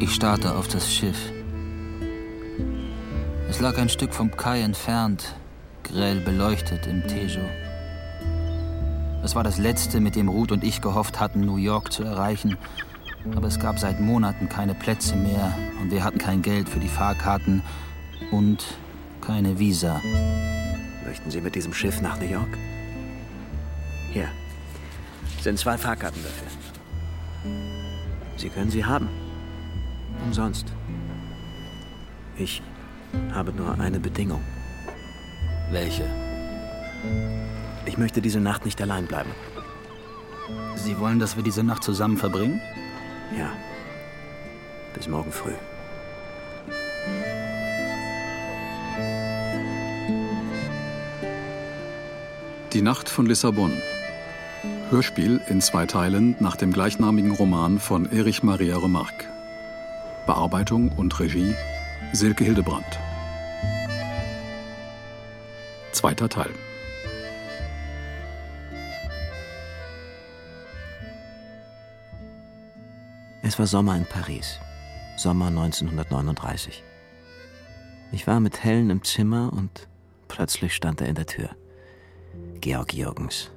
Ich starrte auf das Schiff. Es lag ein Stück vom Kai entfernt, grell beleuchtet im Tejo. Es war das letzte, mit dem Ruth und ich gehofft hatten, New York zu erreichen. Aber es gab seit Monaten keine Plätze mehr und wir hatten kein Geld für die Fahrkarten und keine Visa. Möchten Sie mit diesem Schiff nach New York? Hier sind zwei Fahrkarten dafür. Sie können sie haben. Umsonst. Ich habe nur eine Bedingung. Welche? Ich möchte diese Nacht nicht allein bleiben. Sie wollen, dass wir diese Nacht zusammen verbringen? Ja. Bis morgen früh. Die Nacht von Lissabon. Hörspiel in zwei Teilen nach dem gleichnamigen Roman von Erich Maria Remarque. Bearbeitung und Regie Silke Hildebrandt. Zweiter Teil. Es war Sommer in Paris. Sommer 1939. Ich war mit Helen im Zimmer und plötzlich stand er in der Tür. Georg Jürgens,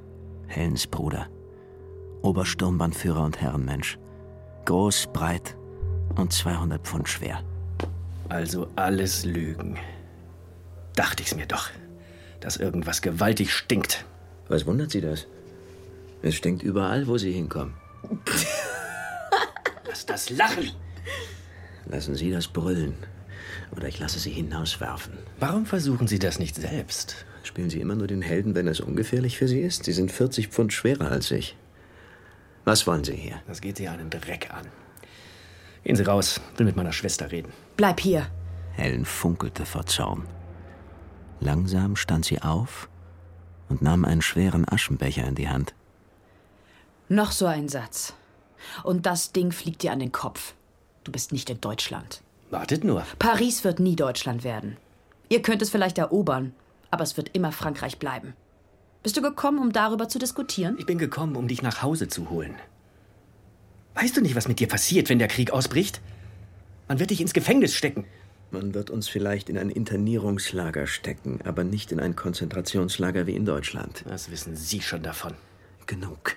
Helens Bruder. Obersturmbannführer und Herrenmensch. Groß, breit und 200 Pfund schwer. Also alles Lügen. Dachte ich's mir doch, dass irgendwas gewaltig stinkt. Was wundert Sie das? Es stinkt überall, wo Sie hinkommen. Lass das Lachen! Lassen Sie das brüllen. Oder ich lasse Sie hinauswerfen. Warum versuchen Sie das nicht selbst? Spielen Sie immer nur den Helden, wenn es ungefährlich für Sie ist? Sie sind 40 Pfund schwerer als ich. Was wollen Sie hier? Das geht Sie einen Dreck an. Gehen Sie raus, will mit meiner Schwester reden. Bleib hier. Helen funkelte vor Zorn. Langsam stand sie auf und nahm einen schweren Aschenbecher in die Hand. Noch so ein Satz. Und das Ding fliegt dir an den Kopf. Du bist nicht in Deutschland. Wartet nur. Paris wird nie Deutschland werden. Ihr könnt es vielleicht erobern, aber es wird immer Frankreich bleiben. Bist du gekommen, um darüber zu diskutieren? Ich bin gekommen, um dich nach Hause zu holen. Weißt du nicht, was mit dir passiert, wenn der Krieg ausbricht? Man wird dich ins Gefängnis stecken. Man wird uns vielleicht in ein Internierungslager stecken, aber nicht in ein Konzentrationslager wie in Deutschland. Was wissen Sie schon davon? Genug.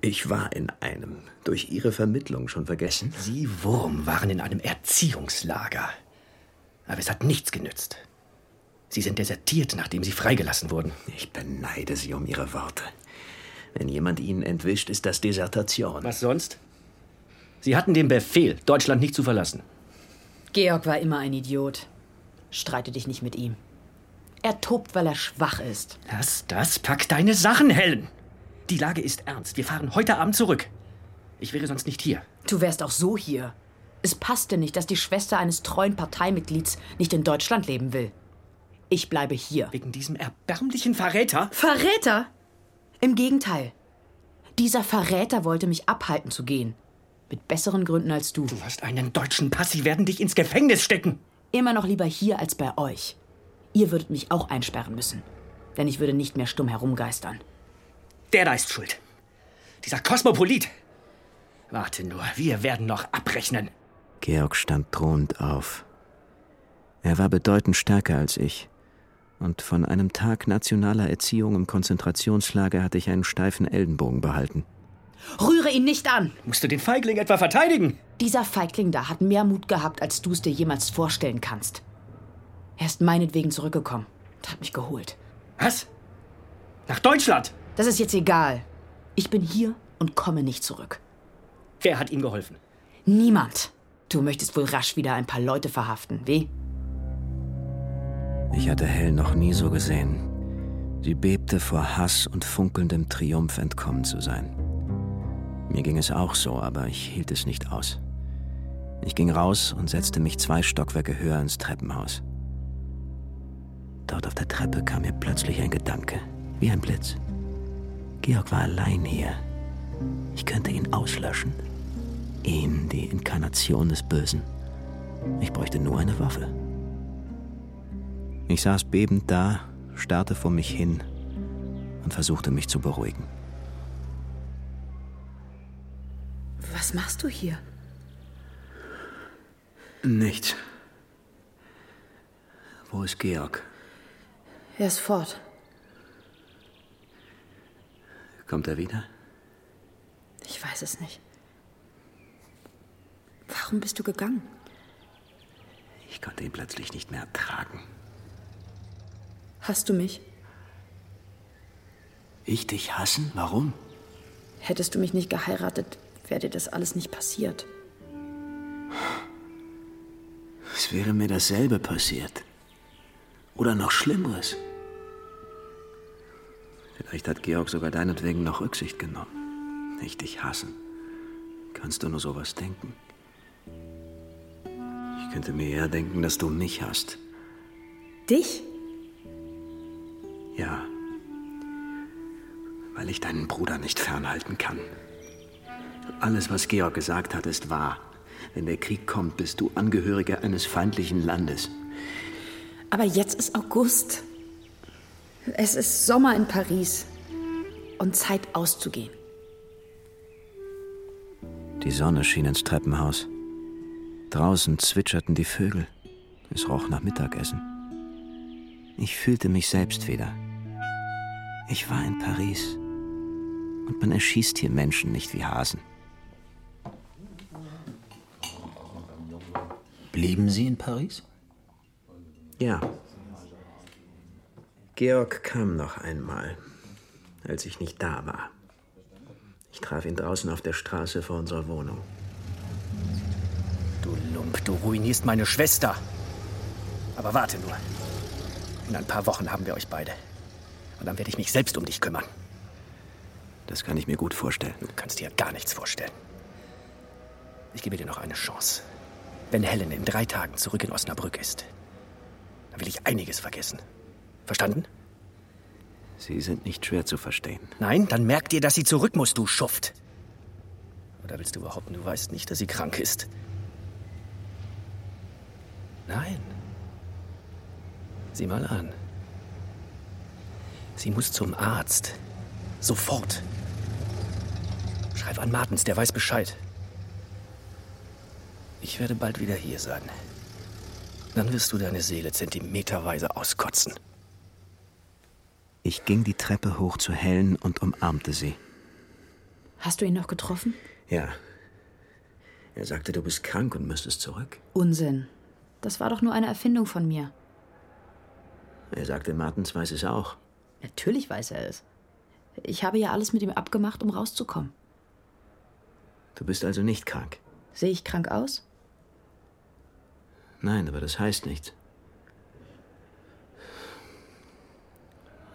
Ich war in einem. Durch Ihre Vermittlung schon vergessen? Sie Wurm waren in einem Erziehungslager. Aber es hat nichts genützt. Sie sind desertiert, nachdem Sie freigelassen wurden. Ich beneide Sie um Ihre Worte. Wenn jemand Ihnen entwischt, ist das Desertation. Was sonst? Sie hatten den Befehl, Deutschland nicht zu verlassen. Georg war immer ein Idiot. Streite dich nicht mit ihm. Er tobt, weil er schwach ist. Lass das, pack deine Sachen, Helen. Die Lage ist ernst. Wir fahren heute Abend zurück. Ich wäre sonst nicht hier. Du wärst auch so hier. Es passte nicht, dass die Schwester eines treuen Parteimitglieds nicht in Deutschland leben will. Ich bleibe hier. Wegen diesem erbärmlichen Verräter? Verräter? Im Gegenteil. Dieser Verräter wollte mich abhalten zu gehen. Mit besseren Gründen als du. Du hast einen deutschen Pass, sie werden dich ins Gefängnis stecken. Immer noch lieber hier als bei euch. Ihr würdet mich auch einsperren müssen. Denn ich würde nicht mehr stumm herumgeistern. Der da ist schuld. Dieser Kosmopolit. Warte nur, wir werden noch abrechnen. Georg stand drohend auf. Er war bedeutend stärker als ich. Und von einem Tag nationaler Erziehung im Konzentrationslager hatte ich einen steifen Ellenbogen behalten. Rühre ihn nicht an! Musst du den Feigling etwa verteidigen? Dieser Feigling da hat mehr Mut gehabt, als du es dir jemals vorstellen kannst. Er ist meinetwegen zurückgekommen und hat mich geholt. Was? Nach Deutschland? Das ist jetzt egal. Ich bin hier und komme nicht zurück. Wer hat ihm geholfen? Niemand. Du möchtest wohl rasch wieder ein paar Leute verhaften, wie? Ich hatte Hell noch nie so gesehen. Sie bebte vor Hass und funkelndem Triumph entkommen zu sein. Mir ging es auch so, aber ich hielt es nicht aus. Ich ging raus und setzte mich zwei Stockwerke höher ins Treppenhaus. Dort auf der Treppe kam mir plötzlich ein Gedanke, wie ein Blitz. Georg war allein hier. Ich könnte ihn auslöschen. Ihn, die Inkarnation des Bösen. Ich bräuchte nur eine Waffe. Ich saß bebend da, starrte vor mich hin und versuchte mich zu beruhigen. Was machst du hier? Nichts. Wo ist Georg? Er ist fort. Kommt er wieder? Ich weiß es nicht. Warum bist du gegangen? Ich konnte ihn plötzlich nicht mehr ertragen. Hast du mich? Ich dich hassen? Warum? Hättest du mich nicht geheiratet, wäre dir das alles nicht passiert. Es wäre mir dasselbe passiert. Oder noch Schlimmeres. Vielleicht hat Georg sogar deinetwegen noch Rücksicht genommen. Nicht dich hassen. Kannst du nur sowas denken? Ich könnte mir eher denken, dass du mich hast. Dich? Ja. Weil ich deinen Bruder nicht fernhalten kann. Alles, was Georg gesagt hat, ist wahr. Wenn der Krieg kommt, bist du Angehöriger eines feindlichen Landes. Aber jetzt ist August. Es ist Sommer in Paris. Und Zeit auszugehen. Die Sonne schien ins Treppenhaus. Draußen zwitscherten die Vögel. Es roch nach Mittagessen. Ich fühlte mich selbst wieder. Ich war in Paris. Und man erschießt hier Menschen nicht wie Hasen. Blieben Sie in Paris? Ja. Georg kam noch einmal, als ich nicht da war. Ich traf ihn draußen auf der Straße vor unserer Wohnung. Du Lump, du ruinierst meine Schwester. Aber warte nur. In ein paar Wochen haben wir euch beide. Und dann werde ich mich selbst um dich kümmern. Das kann ich mir gut vorstellen. Du kannst dir gar nichts vorstellen. Ich gebe dir noch eine Chance. Wenn Helen in drei Tagen zurück in Osnabrück ist, dann will ich einiges vergessen. Verstanden? Sie sind nicht schwer zu verstehen. Nein, dann merk dir, dass sie zurück muss, du Schuft. Oder willst du behaupten, du weißt nicht, dass sie krank ist? Nein. Sieh mal an. Sie muss zum Arzt. Sofort. Schreib an Martens, der weiß Bescheid. Ich werde bald wieder hier sein. Dann wirst du deine Seele zentimeterweise auskotzen. Ich ging die Treppe hoch zu Helen und umarmte sie. Hast du ihn noch getroffen? Ja. Er sagte, du bist krank und müsstest zurück. Unsinn. Das war doch nur eine Erfindung von mir. Er sagte, Martens weiß es auch. Natürlich weiß er es. Ich habe ja alles mit ihm abgemacht, um rauszukommen. Du bist also nicht krank. Sehe ich krank aus? Nein, aber das heißt nichts.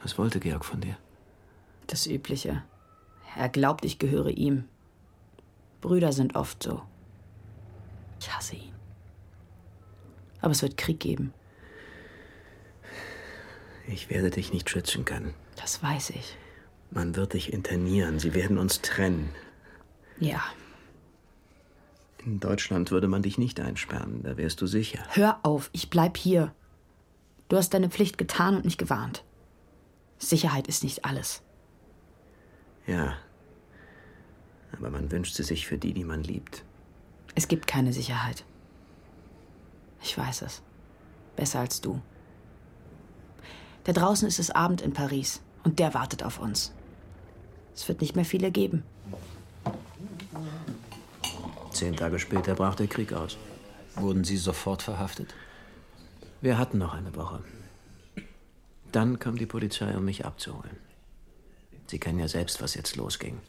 Was wollte Georg von dir? Das Übliche. Er glaubt, ich gehöre ihm. Brüder sind oft so. Ich hasse ihn. Aber es wird Krieg geben. Ich werde dich nicht schützen können. Das weiß ich. Man wird dich internieren. Sie werden uns trennen. Ja. In Deutschland würde man dich nicht einsperren. Da wärst du sicher. Hör auf, ich bleib hier. Du hast deine Pflicht getan und mich gewarnt. Sicherheit ist nicht alles. Ja. Aber man wünscht sie sich für die, die man liebt. Es gibt keine Sicherheit. Ich weiß es. Besser als du. Da draußen ist es Abend in Paris und der wartet auf uns. Es wird nicht mehr viele geben. Zehn Tage später brach der Krieg aus. Wurden Sie sofort verhaftet? Wir hatten noch eine Woche. Dann kam die Polizei, um mich abzuholen. Sie kennen ja selbst, was jetzt losging.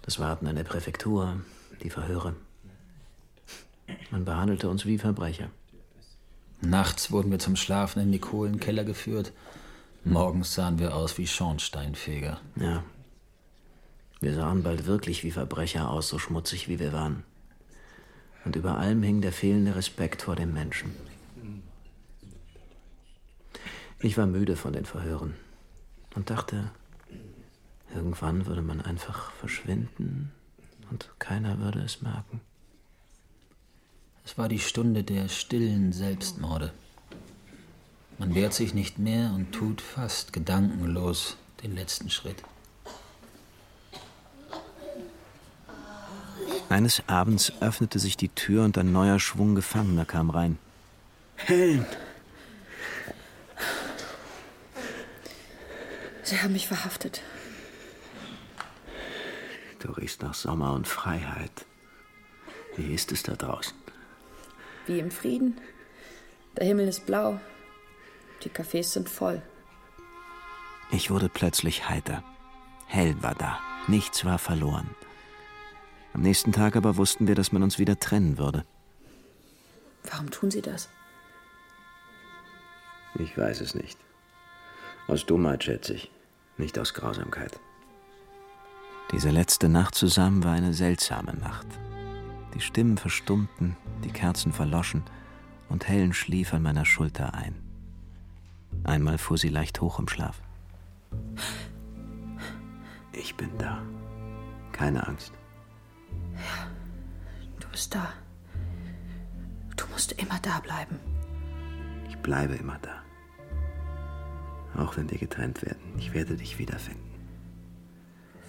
Das Warten an der Präfektur, die Verhöre. Man behandelte uns wie Verbrecher. Nachts wurden wir zum Schlafen in die Kohlenkeller geführt. Morgens sahen wir aus wie Schornsteinfeger. Ja. Wir sahen bald wirklich wie Verbrecher aus, so schmutzig wie wir waren. Und über allem hing der fehlende Respekt vor dem Menschen. Ich war müde von den Verhören und dachte, irgendwann würde man einfach verschwinden und keiner würde es merken. Es war die Stunde der stillen Selbstmorde. Man wehrt sich nicht mehr und tut fast gedankenlos den letzten Schritt. Eines Abends öffnete sich die Tür und ein neuer Schwung Gefangener kam rein. Helen! Sie haben mich verhaftet. Du riechst nach Sommer und Freiheit. Wie ist es da draußen? Wie im Frieden. Der Himmel ist blau. Die Cafés sind voll. Ich wurde plötzlich heiter. Hell war da. Nichts war verloren. Am nächsten Tag aber wussten wir, dass man uns wieder trennen würde. Warum tun Sie das? Ich weiß es nicht. Aus Dummheit, schätze ich. Nicht aus Grausamkeit. Diese letzte Nacht zusammen war eine seltsame Nacht. Die Stimmen verstummten, die Kerzen verloschen und Helen schlief an meiner Schulter ein. Einmal fuhr sie leicht hoch im Schlaf. Ich bin da. Keine Angst. Ja, du bist da. Du musst immer da bleiben. Ich bleibe immer da. Auch wenn wir getrennt werden, ich werde dich wiederfinden.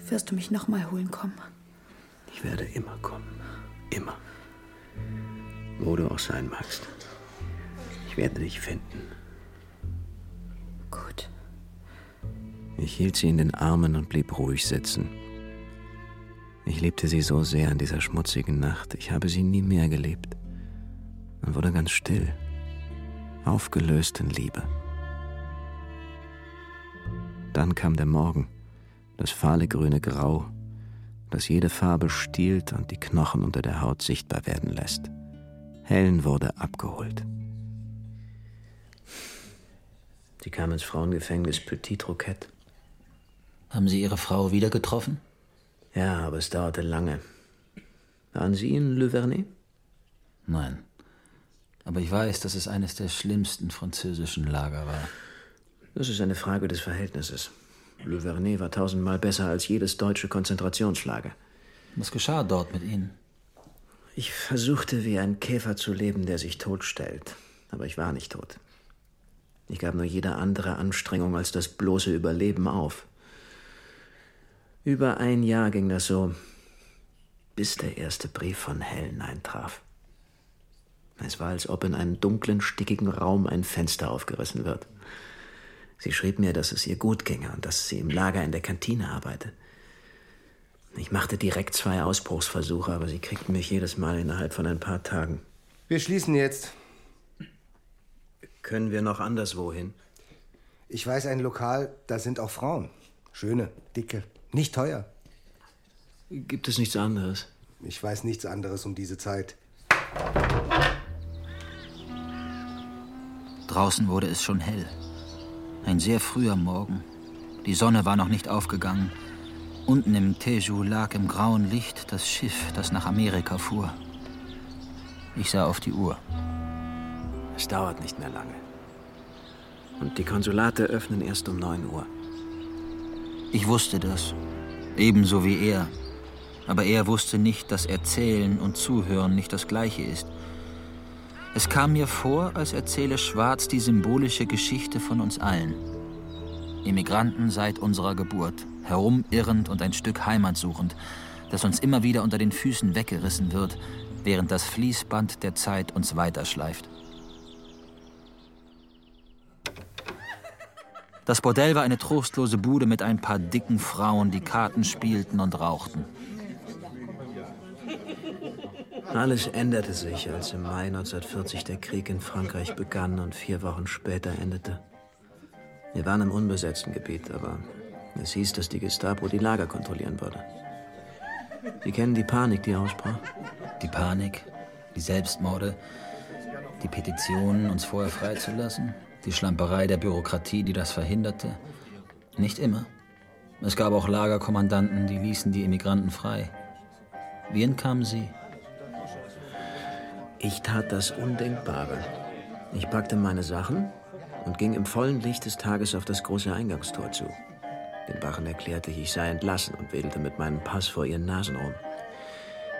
Wirst du mich nochmal holen kommen? Ich werde immer kommen. Immer. Wo du auch sein magst. Ich werde dich finden. Gut. Ich hielt sie in den Armen und blieb ruhig sitzen. Ich liebte sie so sehr in dieser schmutzigen Nacht. Ich habe sie nie mehr geliebt. Man wurde ganz still, aufgelöst in Liebe. Dann kam der Morgen, das fahle grüne Grau, das jede Farbe stiehlt und die Knochen unter der Haut sichtbar werden lässt. Helen wurde abgeholt. Sie kam ins Frauengefängnis Petit Roquette. Haben Sie Ihre Frau wieder getroffen? Ja, aber es dauerte lange. Waren Sie in Le Vernet? Nein. Aber ich weiß, dass es eines der schlimmsten französischen Lager war. Das ist eine Frage des Verhältnisses. Le Vernet war tausendmal besser als jedes deutsche Konzentrationslager. Was geschah dort mit Ihnen? Ich versuchte wie ein Käfer zu leben, der sich totstellt. Aber ich war nicht tot. Ich gab nur jede andere Anstrengung als das bloße Überleben auf. Über ein Jahr ging das so, bis der erste Brief von Helen eintraf. Es war, als ob in einem dunklen, stickigen Raum ein Fenster aufgerissen wird. Sie schrieb mir, dass es ihr gut ginge und dass sie im Lager in der Kantine arbeite. Ich machte direkt zwei Ausbruchsversuche, aber sie kriegten mich jedes Mal innerhalb von ein paar Tagen. Wir schließen jetzt. Können wir noch anderswo hin? Ich weiß ein Lokal, da sind auch Frauen. Schöne, dicke, nicht teuer. Gibt es nichts anderes? Ich weiß nichts anderes um diese Zeit. Draußen wurde es schon hell. Ein sehr früher Morgen. Die Sonne war noch nicht aufgegangen. Unten im Teju lag im grauen Licht das Schiff, das nach Amerika fuhr. Ich sah auf die Uhr. Es dauert nicht mehr lange. Und die Konsulate öffnen erst um 9 Uhr. Ich wusste das. Ebenso wie er. Aber er wusste nicht, dass Erzählen und Zuhören nicht das gleiche ist. Es kam mir vor, als erzähle Schwarz die symbolische Geschichte von uns allen. Immigranten seit unserer Geburt, herumirrend und ein Stück Heimat suchend, das uns immer wieder unter den Füßen weggerissen wird, während das Fließband der Zeit uns weiterschleift. Das Bordell war eine trostlose Bude mit ein paar dicken Frauen, die Karten spielten und rauchten. Alles änderte sich, als im Mai 1940 der Krieg in Frankreich begann und vier Wochen später endete. Wir waren im unbesetzten Gebiet, aber es hieß, dass die Gestapo die Lager kontrollieren würde. Sie kennen die Panik, die ausbrach? Die Panik, die Selbstmorde, die Petitionen, uns vorher freizulassen, die Schlamperei der Bürokratie, die das verhinderte. Nicht immer. Es gab auch Lagerkommandanten, die ließen die Immigranten frei. Wie entkamen Sie? Ich tat das Undenkbare. Ich packte meine Sachen und ging im vollen Licht des Tages auf das große Eingangstor zu. Den Wachen erklärte ich, ich sei entlassen und wedelte mit meinem Pass vor ihren Nasen rum.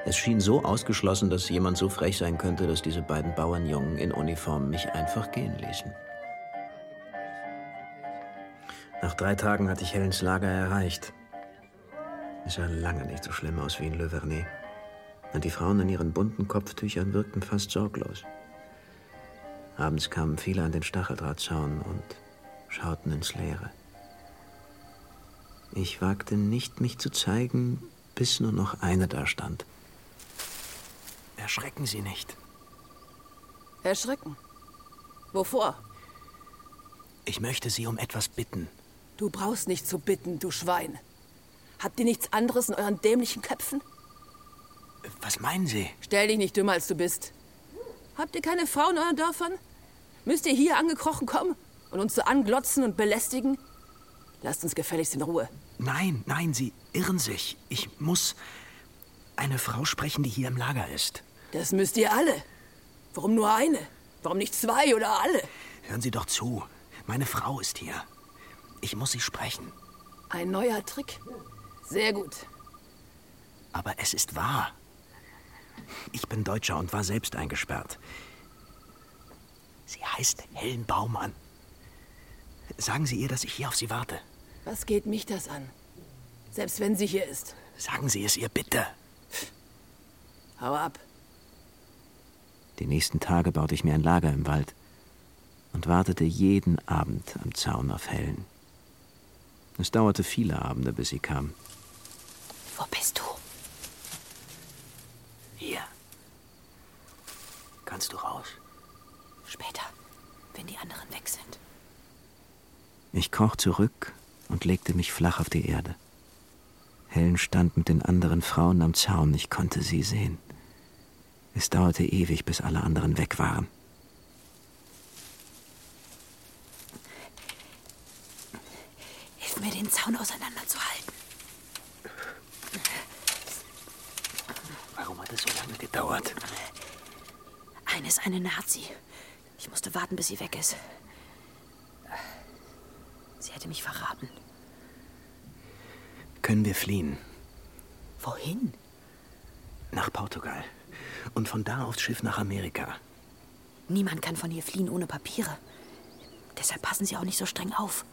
Es schien so ausgeschlossen, dass jemand so frech sein könnte, dass diese beiden Bauernjungen in Uniform mich einfach gehen ließen. Nach drei Tagen hatte ich Helens Lager erreicht. Es sah lange nicht so schlimm aus wie in Le Vernet. Und die Frauen in ihren bunten Kopftüchern wirkten fast sorglos. Abends kamen viele an den Stacheldrahtzaun und schauten ins Leere. Ich wagte nicht, mich zu zeigen, bis nur noch eine da stand. Erschrecken Sie nicht. Erschrecken? Wovor? Ich möchte Sie um etwas bitten. Du brauchst nicht zu bitten, du Schwein. Habt ihr nichts anderes in euren dämlichen Köpfen? Was meinen Sie? Stell dich nicht dümmer, als du bist. Habt ihr keine Frauen in euren Dörfern? Müsst ihr hier angekrochen kommen und uns so anglotzen und belästigen? Lasst uns gefälligst in Ruhe. Nein, nein, Sie irren sich. Ich muss eine Frau sprechen, die hier im Lager ist. Das müsst ihr alle. Warum nur eine? Warum nicht zwei oder alle? Hören Sie doch zu. Meine Frau ist hier. Ich muss sie sprechen. Ein neuer Trick. Sehr gut. Aber es ist wahr. Ich bin Deutscher und war selbst eingesperrt. Sie heißt Helen Baumann. Sagen Sie ihr, dass ich hier auf Sie warte. Was geht mich das an? Selbst wenn sie hier ist. Sagen Sie es ihr bitte. Hau ab. Die nächsten Tage baute ich mir ein Lager im Wald und wartete jeden Abend am Zaun auf Helen. Es dauerte viele Abende, bis sie kam. Wo bist du? Hier. Kannst du raus? Später, wenn die anderen weg sind. Ich kroch zurück und legte mich flach auf die Erde. Helen stand mit den anderen Frauen am Zaun. Ich konnte sie sehen. Es dauerte ewig, bis alle anderen weg waren. Hilf mir, den Zaun auseinanderzuhalten. Hat es so lange gedauert? Eine ist eine Nazi. Ich musste warten, bis sie weg ist. Sie hätte mich verraten. Können wir fliehen? Wohin? Nach Portugal. Und von da aufs Schiff nach Amerika. Niemand kann von hier fliehen ohne Papiere. Deshalb passen Sie auch nicht so streng auf.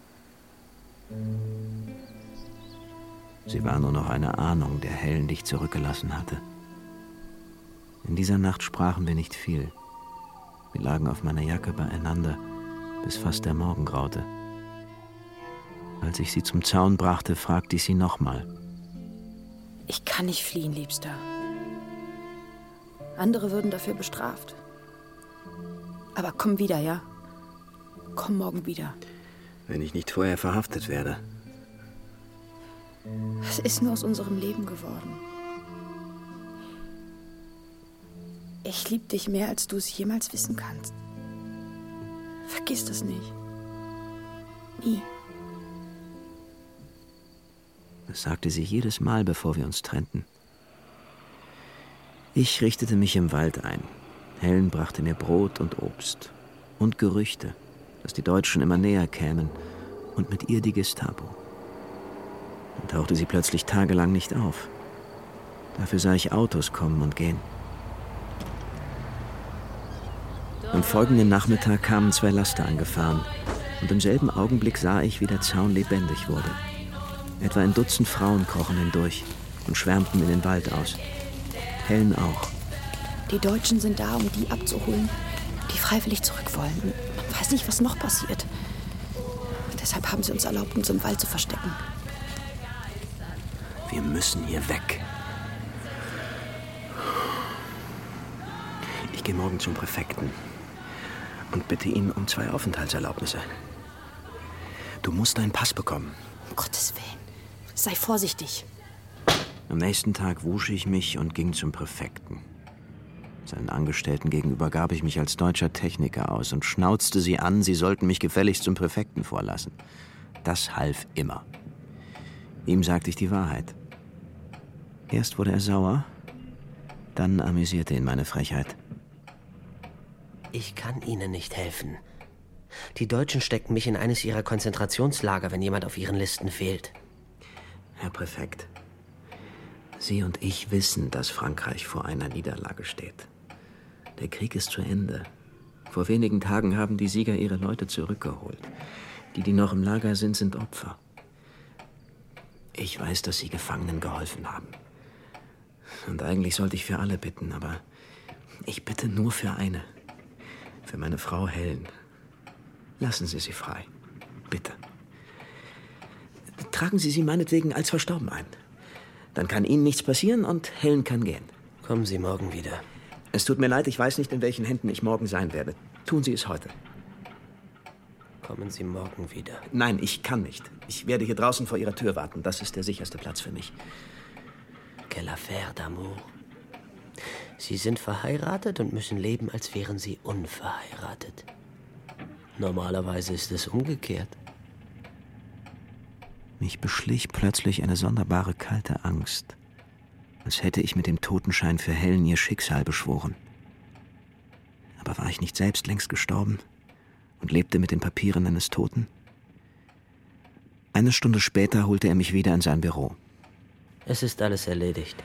Sie war nur noch eine Ahnung, der Helen dich zurückgelassen hatte. In dieser Nacht sprachen wir nicht viel. Wir lagen auf meiner Jacke beieinander, bis fast der Morgen graute. Als ich sie zum Zaun brachte, fragte ich sie nochmal. Ich kann nicht fliehen, Liebster. Andere würden dafür bestraft. Aber komm wieder, ja? Komm morgen wieder. Wenn ich nicht vorher verhaftet werde. Was ist nur aus unserem Leben geworden? Ich liebe dich mehr, als du es jemals wissen kannst. Vergiss das nicht. Nie. Das sagte sie jedes Mal, bevor wir uns trennten. Ich richtete mich im Wald ein. Helen brachte mir Brot und Obst und Gerüchte, dass die Deutschen immer näher kämen und mit ihr die Gestapo. Dann tauchte sie plötzlich tagelang nicht auf. Dafür sah ich Autos kommen und gehen. Am folgenden Nachmittag kamen zwei Laster angefahren und im selben Augenblick sah ich, wie der Zaun lebendig wurde. Etwa ein Dutzend Frauen krochen hindurch und schwärmten in den Wald aus. Helen auch. Die Deutschen sind da, um die abzuholen, die freiwillig zurück wollen. Man weiß nicht, was noch passiert. Deshalb haben sie uns erlaubt, uns im Wald zu verstecken. Wir müssen hier weg. Ich gehe morgen zum Präfekten und bitte ihn um zwei Aufenthaltserlaubnisse. Du musst deinen Pass bekommen. Um Gottes Willen. Sei vorsichtig. Am nächsten Tag wusch ich mich und ging zum Präfekten. Seinen Angestellten gegenüber gab ich mich als deutscher Techniker aus und schnauzte sie an, sie sollten mich gefälligst zum Präfekten vorlassen. Das half immer. Ihm sagte ich die Wahrheit. Erst wurde er sauer, dann amüsierte ihn meine Frechheit. Ich kann Ihnen nicht helfen. Die Deutschen stecken mich in eines ihrer Konzentrationslager, wenn jemand auf ihren Listen fehlt. Herr Präfekt, Sie und ich wissen, dass Frankreich vor einer Niederlage steht. Der Krieg ist zu Ende. Vor wenigen Tagen haben die Sieger ihre Leute zurückgeholt. Die, die noch im Lager sind, sind Opfer. Ich weiß, dass Sie Gefangenen geholfen haben. Und eigentlich sollte ich für alle bitten, aber ich bitte nur für eine. Für meine Frau Helen. Lassen Sie sie frei. Bitte. Tragen Sie sie meinetwegen als verstorben ein. Dann kann Ihnen nichts passieren und Helen kann gehen. Kommen Sie morgen wieder. Es tut mir leid, ich weiß nicht, in welchen Händen ich morgen sein werde. Tun Sie es heute. Kommen Sie morgen wieder. Nein, ich kann nicht. Ich werde hier draußen vor Ihrer Tür warten. Das ist der sicherste Platz für mich. Quelle affaire d'amour. Sie sind verheiratet und müssen leben, als wären Sie unverheiratet. Normalerweise ist es umgekehrt. Mich beschlich plötzlich eine sonderbare kalte Angst, als hätte ich mit dem Totenschein für Helen ihr Schicksal beschworen. Aber war ich nicht selbst längst gestorben und lebte mit den Papieren eines Toten? Eine Stunde später holte er mich wieder in sein Büro. Es ist alles erledigt.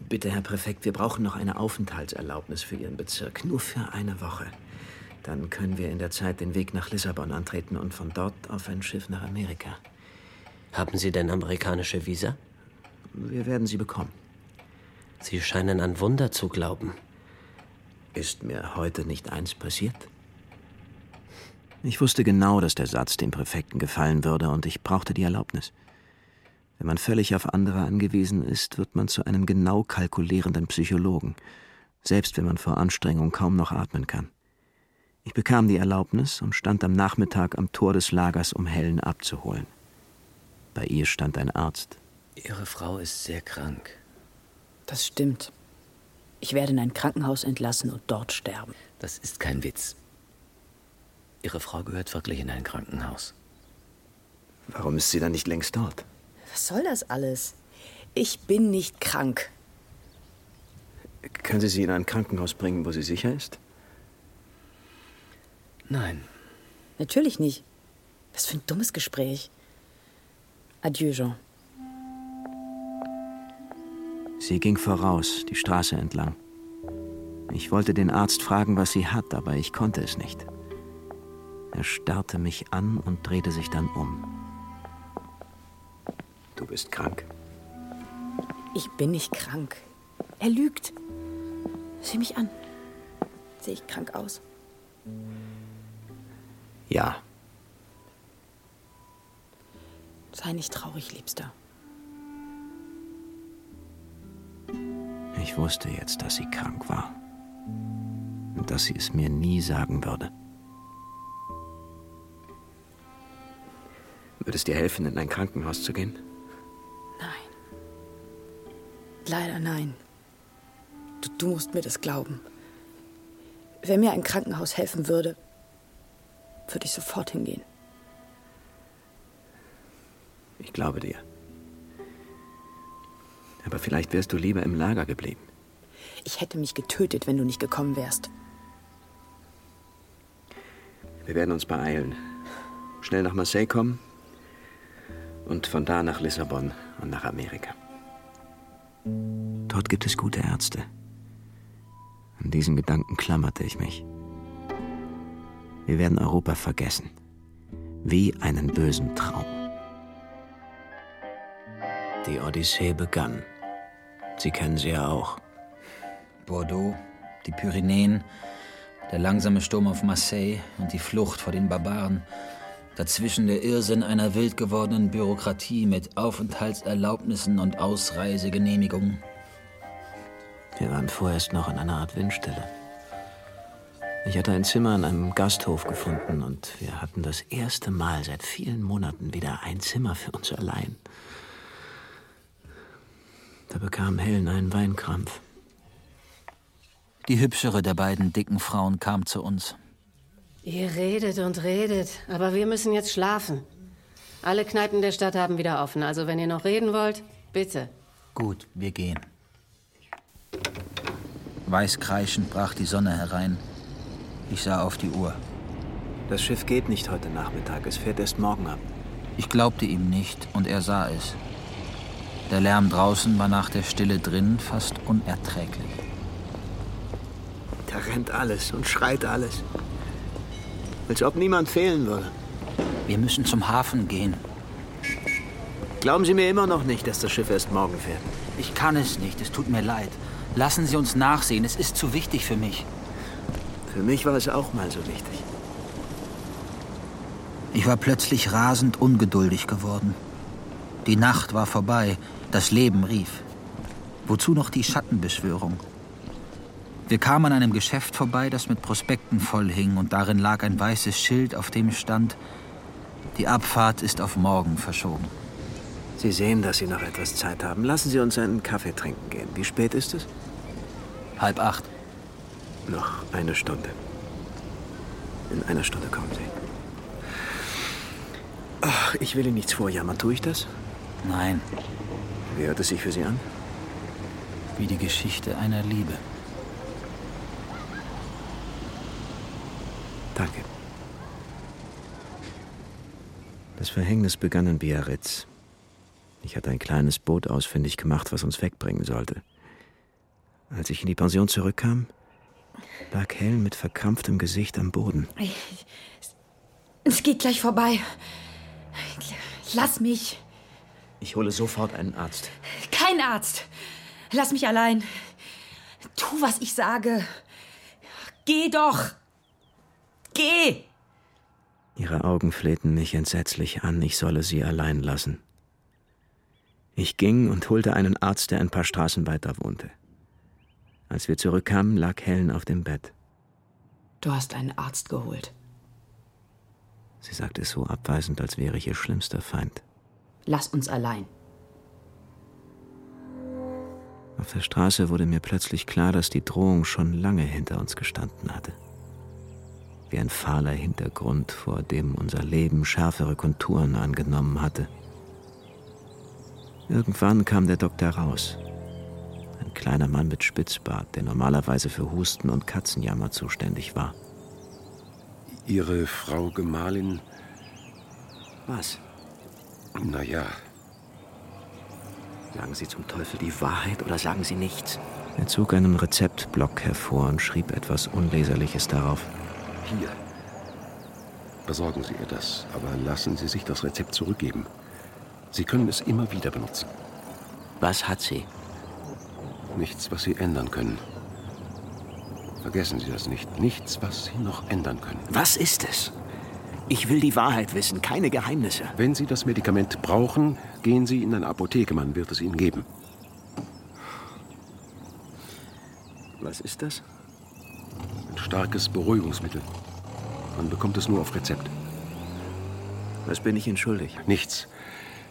Bitte, Herr Präfekt, wir brauchen noch eine Aufenthaltserlaubnis für Ihren Bezirk. Nur für eine Woche. Dann können wir in der Zeit den Weg nach Lissabon antreten und von dort auf ein Schiff nach Amerika. Haben Sie denn amerikanische Visa? Wir werden sie bekommen. Sie scheinen an Wunder zu glauben. Ist mir heute nicht eins passiert? Ich wusste genau, dass der Satz dem Präfekten gefallen würde, und ich brauchte die Erlaubnis. Wenn man völlig auf andere angewiesen ist, wird man zu einem genau kalkulierenden Psychologen, selbst wenn man vor Anstrengung kaum noch atmen kann. Ich bekam die Erlaubnis und stand am Nachmittag am Tor des Lagers, um Helen abzuholen. Bei ihr stand ein Arzt. Ihre Frau ist sehr krank. Das stimmt. Ich werde in ein Krankenhaus entlassen und dort sterben. Das ist kein Witz. Ihre Frau gehört wirklich in ein Krankenhaus. Warum ist sie dann nicht längst dort? Was soll das alles? Ich bin nicht krank. Können Sie sie in ein Krankenhaus bringen, wo sie sicher ist? Nein. Natürlich nicht. Was für ein dummes Gespräch. Adieu, Jean. Sie ging voraus, die Straße entlang. Ich wollte den Arzt fragen, was sie hat, aber ich konnte es nicht. Er starrte mich an und drehte sich dann um. Du bist krank. Ich bin nicht krank. Er lügt. Sieh mich an. Sehe ich krank aus? Ja, Sei nicht traurig, Liebster. ich wusste jetzt, dass sie krank war. Und dass sie es mir nie sagen würde. Würde es dir helfen, in ein Krankenhaus zu gehen? Leider nein. Du, du musst mir das glauben. Wenn mir ein Krankenhaus helfen würde, würde ich sofort hingehen. Ich glaube dir. Aber vielleicht wärst du lieber im Lager geblieben. Ich hätte mich getötet, wenn du nicht gekommen wärst. Wir werden uns beeilen. Schnell nach Marseille kommen und von da nach Lissabon und nach Amerika. Dort gibt es gute Ärzte. An diesen Gedanken klammerte ich mich. Wir werden Europa vergessen. Wie einen bösen Traum. Die Odyssee begann. Sie kennen sie ja auch. Bordeaux, die Pyrenäen, der langsame Sturm auf Marseille und die Flucht vor den Barbaren. Dazwischen der Irrsinn einer wild gewordenen Bürokratie mit Aufenthaltserlaubnissen und Ausreisegenehmigungen. Wir waren vorerst noch in einer Art Windstille. Ich hatte ein Zimmer in einem Gasthof gefunden und wir hatten das erste Mal seit vielen Monaten wieder ein Zimmer für uns allein. Da bekam Helen einen Weinkrampf. Die hübschere der beiden dicken Frauen kam zu uns. Ihr redet und redet, aber wir müssen jetzt schlafen. Alle Kneipen der Stadt haben wieder offen, also wenn ihr noch reden wollt, bitte. Gut, wir gehen. Weiß kreischend brach die Sonne herein. Ich sah auf die Uhr. Das Schiff geht nicht heute Nachmittag, es fährt erst morgen ab. Ich glaubte ihm nicht und er sah es. Der Lärm draußen war nach der Stille drin fast unerträglich. Da rennt alles und schreit alles. Als ob niemand fehlen würde. Wir müssen zum Hafen gehen. Glauben Sie mir immer noch nicht, dass das Schiff erst morgen fährt? Ich kann es nicht, es tut mir leid. Lassen Sie uns nachsehen, es ist zu wichtig für mich. Für mich war es auch mal so wichtig. Ich war plötzlich rasend ungeduldig geworden. Die Nacht war vorbei, das Leben rief. Wozu noch die Schattenbeschwörung? Wir kamen an einem Geschäft vorbei, das mit Prospekten vollhing, und darin lag ein weißes Schild, auf dem stand, die Abfahrt ist auf morgen verschoben. Sie sehen, dass Sie noch etwas Zeit haben. Lassen Sie uns einen Kaffee trinken gehen. Wie spät ist es? Halb acht. Noch eine Stunde. In einer Stunde kommen Sie. Ach, ich will Ihnen nichts vorjammern. Tue ich das? Nein. Wie hört es sich für Sie an? Wie die Geschichte einer Liebe. Danke. Das Verhängnis begann in Biarritz. Ich hatte ein kleines Boot ausfindig gemacht, was uns wegbringen sollte. Als ich in die Pension zurückkam, lag Helen mit verkrampftem Gesicht am Boden. Es geht gleich vorbei. Lass mich. Ich hole sofort einen Arzt. Kein Arzt. Lass mich allein. Tu, was ich sage. Geh doch. Geh! Ihre Augen flehten mich entsetzlich an, ich solle sie allein lassen. Ich ging und holte einen Arzt, der ein paar Straßen weiter wohnte. Als wir zurückkamen, lag Helen auf dem Bett. Du hast einen Arzt geholt. Sie sagte es so abweisend, als wäre ich ihr schlimmster Feind. Lass uns allein. Auf der Straße wurde mir plötzlich klar, dass die Drohung schon lange hinter uns gestanden hatte wie ein fahler Hintergrund, vor dem unser Leben schärfere Konturen angenommen hatte. Irgendwann kam der Doktor raus. Ein kleiner Mann mit Spitzbart, der normalerweise für Husten und Katzenjammer zuständig war. Ihre Frau Gemahlin. Was? Na ja. Sagen Sie zum Teufel die Wahrheit oder sagen Sie nichts? Er zog einen Rezeptblock hervor und schrieb etwas Unleserliches darauf. Hier. Besorgen Sie ihr das, aber lassen Sie sich das Rezept zurückgeben. Sie können es immer wieder benutzen. Was hat sie? Nichts, was Sie ändern können. Vergessen Sie das nicht. Nichts, was Sie noch ändern können. Was ist es? Ich will die Wahrheit wissen, keine Geheimnisse. Wenn Sie das Medikament brauchen, gehen Sie in eine Apotheke, man wird es Ihnen geben. Was ist das? Ein starkes Beruhigungsmittel. Man bekommt es nur auf Rezept. Was bin ich Ihnen schuldig? Nichts.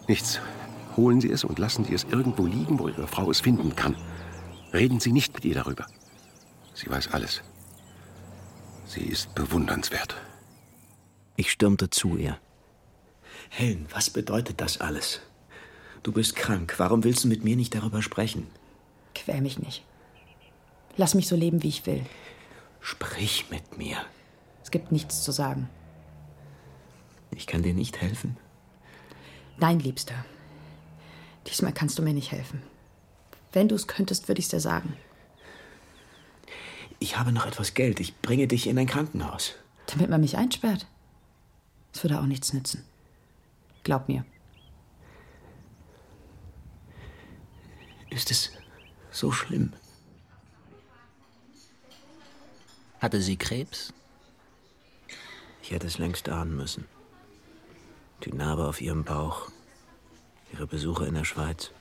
Nichts. Holen Sie es und lassen Sie es irgendwo liegen, wo Ihre Frau es finden kann. Reden Sie nicht mit ihr darüber. Sie weiß alles. Sie ist bewundernswert. Ich stürmte zu ihr. Helen, was bedeutet das alles? Du bist krank. Warum willst du mit mir nicht darüber sprechen? Quäl mich nicht. Lass mich so leben, wie ich will. Sprich mit mir. Es gibt nichts zu sagen. Ich kann dir nicht helfen. Nein, Liebster. Diesmal kannst du mir nicht helfen. Wenn du es könntest, würde ich es dir sagen. Ich habe noch etwas Geld. Ich bringe dich in ein Krankenhaus. Damit man mich einsperrt. Es würde auch nichts nützen. Glaub mir. Ist es so schlimm? Hatte sie Krebs? Ich hätte es längst ahnen müssen. Die Narbe auf ihrem Bauch, ihre Besuche in der Schweiz.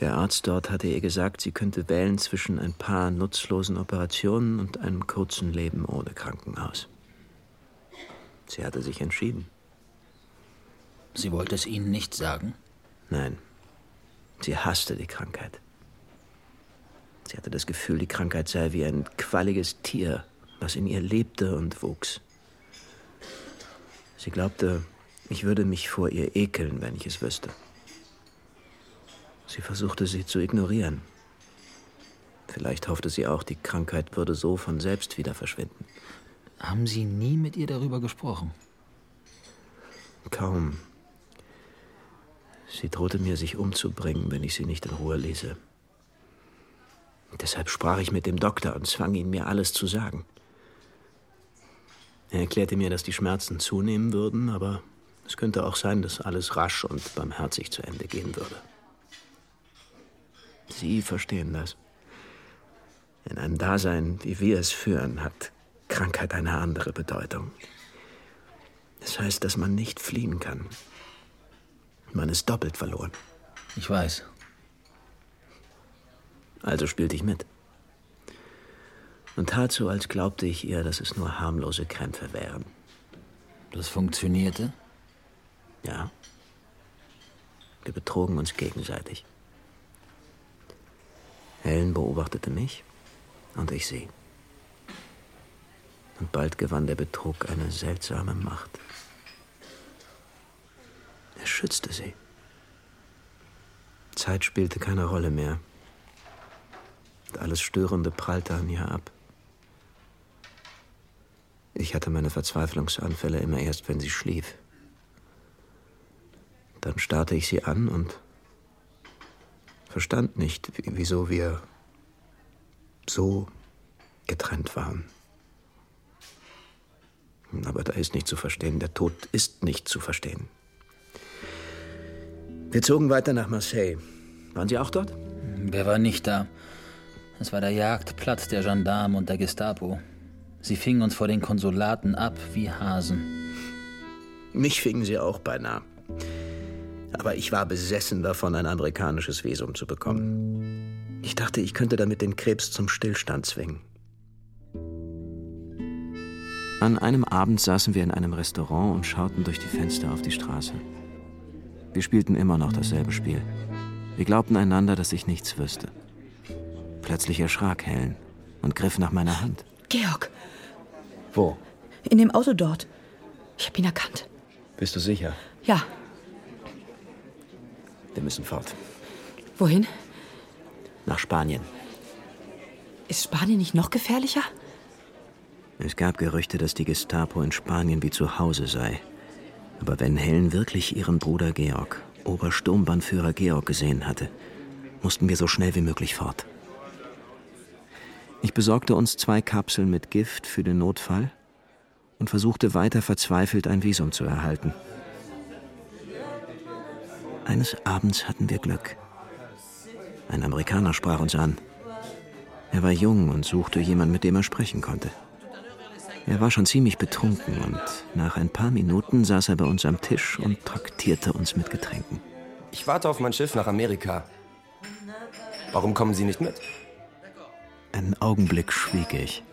Der Arzt dort hatte ihr gesagt, sie könnte wählen zwischen ein paar nutzlosen Operationen und einem kurzen Leben ohne Krankenhaus. Sie hatte sich entschieden. Sie wollte es Ihnen nicht sagen? Nein. Sie hasste die Krankheit. Sie hatte das Gefühl, die Krankheit sei wie ein qualliges Tier, was in ihr lebte und wuchs. Sie glaubte, ich würde mich vor ihr ekeln, wenn ich es wüsste. Sie versuchte sie zu ignorieren. Vielleicht hoffte sie auch, die Krankheit würde so von selbst wieder verschwinden. Haben Sie nie mit ihr darüber gesprochen? Kaum. Sie drohte mir, sich umzubringen, wenn ich sie nicht in Ruhe ließe. Deshalb sprach ich mit dem Doktor und zwang ihn, mir alles zu sagen. Er erklärte mir, dass die Schmerzen zunehmen würden, aber Es könnte auch sein, dass alles rasch und barmherzig zu Ende gehen würde. Sie verstehen das. In einem Dasein, wie wir es führen, hat Krankheit eine andere Bedeutung. Das heißt, dass man nicht fliehen kann. Man ist doppelt verloren. Ich weiß. Also spielte ich mit. Und tat so, als glaubte ich ihr, dass es nur harmlose Krämpfe wären. Das funktionierte? Ja. Wir betrogen uns gegenseitig. Helen beobachtete mich und ich sie. Und bald gewann der Betrug eine seltsame Macht. Er schützte sie. Zeit spielte keine Rolle mehr. Alles Störende prallte an ihr ab. Ich hatte meine Verzweiflungsanfälle immer erst, wenn sie schlief. Dann starrte ich sie an und verstand nicht, wieso wir so getrennt waren. Aber da ist nicht zu verstehen. Der Tod ist nicht zu verstehen. Wir zogen weiter nach Marseille. Waren Sie auch dort? Wer war nicht da? Es war der Jagdplatz der Gendarmen und der Gestapo. Sie fingen uns vor den Konsulaten ab wie Hasen. Mich fingen sie auch beinahe. Aber ich war besessen davon, ein amerikanisches Visum zu bekommen. Ich dachte, ich könnte damit den Krebs zum Stillstand zwingen. An einem Abend saßen wir in einem Restaurant und schauten durch die Fenster auf die Straße. Wir spielten immer noch dasselbe Spiel. Wir glaubten einander, dass ich nichts wüsste. Plötzlich erschrak Helen und griff nach meiner Hand. Georg, Wo? in dem Auto dort. Ich habe ihn erkannt. Bist du sicher? Ja, Wir müssen fort. wohin? Nach Spanien. Ist Spanien nicht noch gefährlicher? Es gab Gerüchte, dass die Gestapo in Spanien wie zu Hause sei. Aber wenn Helen wirklich ihren Bruder Georg, Obersturmbannführer Georg, gesehen hatte, mussten wir so schnell wie möglich fort. Ich besorgte uns zwei Kapseln mit Gift für den Notfall und versuchte weiter verzweifelt ein Visum zu erhalten. Eines Abends hatten wir Glück. Ein Amerikaner sprach uns an. Er war jung und suchte jemanden, mit dem er sprechen konnte. Er war schon ziemlich betrunken und nach ein paar Minuten saß er bei uns am Tisch und traktierte uns mit Getränken. Ich warte auf mein Schiff nach Amerika. Warum kommen Sie nicht mit? Einen Augenblick schwieg ich.